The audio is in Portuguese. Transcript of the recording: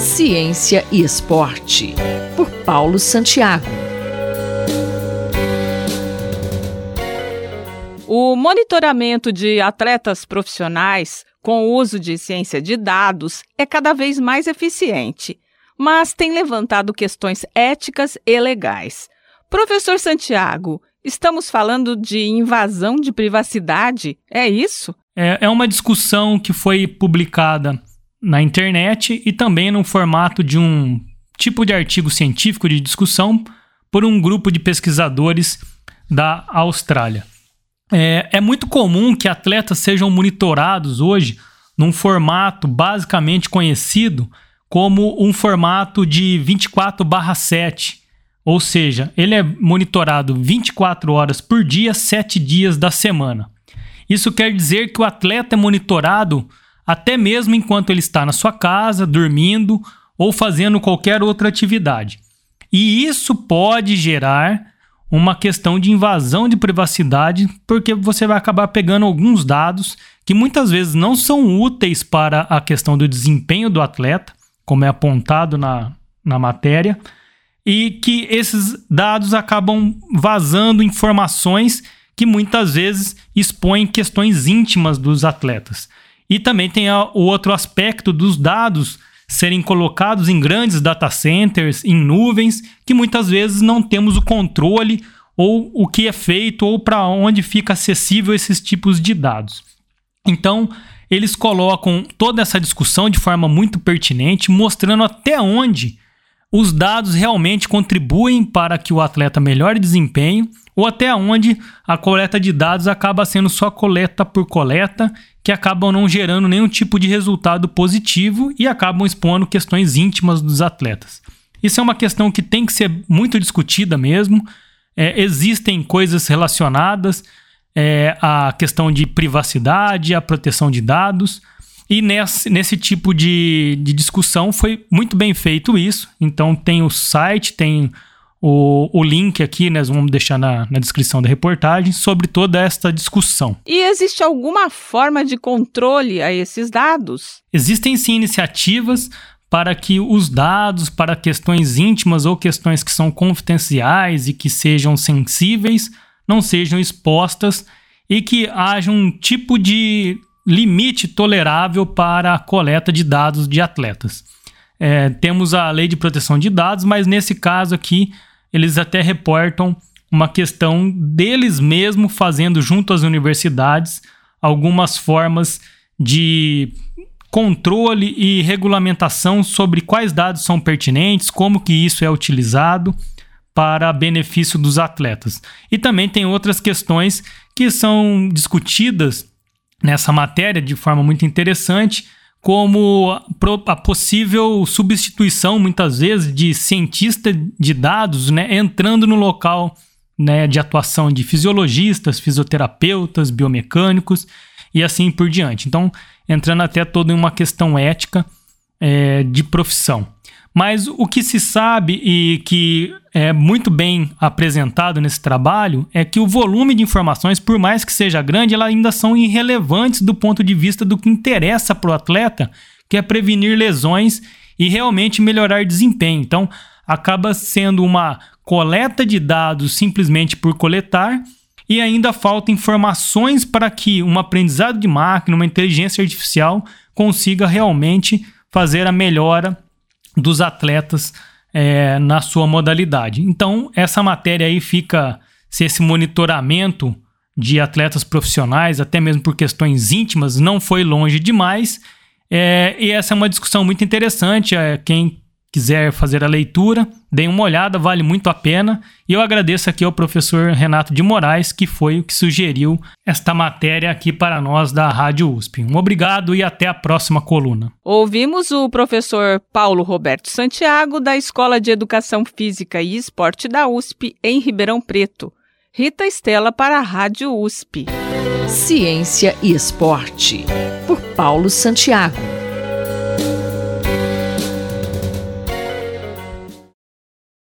Ciência e Esporte, por Paulo Santiago. O monitoramento de atletas profissionais com o uso de ciência de dados é cada vez mais eficiente, mas tem levantado questões éticas e legais. Professor Santiago, estamos falando de invasão de privacidade, é isso? É, é uma discussão que foi publicada na internet e também no formato de um tipo de artigo científico de discussão por um grupo de pesquisadores da Austrália. É, é muito comum que atletas sejam monitorados hoje num formato basicamente conhecido como um formato de 24/7, ou seja, ele é monitorado 24 horas por dia, 7 dias da semana. Isso quer dizer que o atleta é monitorado até mesmo enquanto ele está na sua casa, dormindo ou fazendo qualquer outra atividade. E isso pode gerar uma questão de invasão de privacidade, porque você vai acabar pegando alguns dados que muitas vezes não são úteis para a questão do desempenho do atleta, como é apontado na, na matéria, e que esses dados acabam vazando informações que muitas vezes expõem questões íntimas dos atletas. E também tem o outro aspecto dos dados serem colocados em grandes data centers, em nuvens, que muitas vezes não temos o controle ou o que é feito ou para onde fica acessível esses tipos de dados. Então, eles colocam toda essa discussão de forma muito pertinente, mostrando até onde os dados realmente contribuem para que o atleta melhore desempenho ou até onde a coleta de dados acaba sendo só coleta por coleta que acabam não gerando nenhum tipo de resultado positivo e acabam expondo questões íntimas dos atletas. Isso é uma questão que tem que ser muito discutida mesmo. É, existem coisas relacionadas é, à questão de privacidade, à proteção de dados. E nesse, nesse tipo de, de discussão foi muito bem feito isso. Então tem o site, tem o, o link aqui, né, vamos deixar na, na descrição da reportagem, sobre toda esta discussão. E existe alguma forma de controle a esses dados? Existem sim iniciativas para que os dados para questões íntimas ou questões que são confidenciais e que sejam sensíveis não sejam expostas e que haja um tipo de limite tolerável para a coleta de dados de atletas. É, temos a lei de proteção de dados, mas nesse caso aqui eles até reportam uma questão deles mesmo fazendo junto às universidades algumas formas de controle e regulamentação sobre quais dados são pertinentes, como que isso é utilizado para benefício dos atletas. E também tem outras questões que são discutidas nessa matéria de forma muito interessante, como a possível substituição, muitas vezes, de cientista de dados né, entrando no local né, de atuação de fisiologistas, fisioterapeutas, biomecânicos e assim por diante. Então, entrando até toda uma questão ética é, de profissão. Mas o que se sabe e que é muito bem apresentado nesse trabalho é que o volume de informações, por mais que seja grande, elas ainda são irrelevantes do ponto de vista do que interessa para o atleta, que é prevenir lesões e realmente melhorar desempenho. Então, acaba sendo uma coleta de dados simplesmente por coletar e ainda falta informações para que um aprendizado de máquina, uma inteligência artificial consiga realmente fazer a melhora dos atletas é, na sua modalidade. Então, essa matéria aí fica se esse monitoramento de atletas profissionais, até mesmo por questões íntimas, não foi longe demais. É, e essa é uma discussão muito interessante. É, quem quiser fazer a leitura, deem uma olhada, vale muito a pena. E eu agradeço aqui ao professor Renato de Moraes, que foi o que sugeriu esta matéria aqui para nós da Rádio USP. Um obrigado e até a próxima coluna. Ouvimos o professor Paulo Roberto Santiago, da Escola de Educação Física e Esporte da USP, em Ribeirão Preto. Rita Estela para a Rádio USP. Ciência e Esporte, por Paulo Santiago.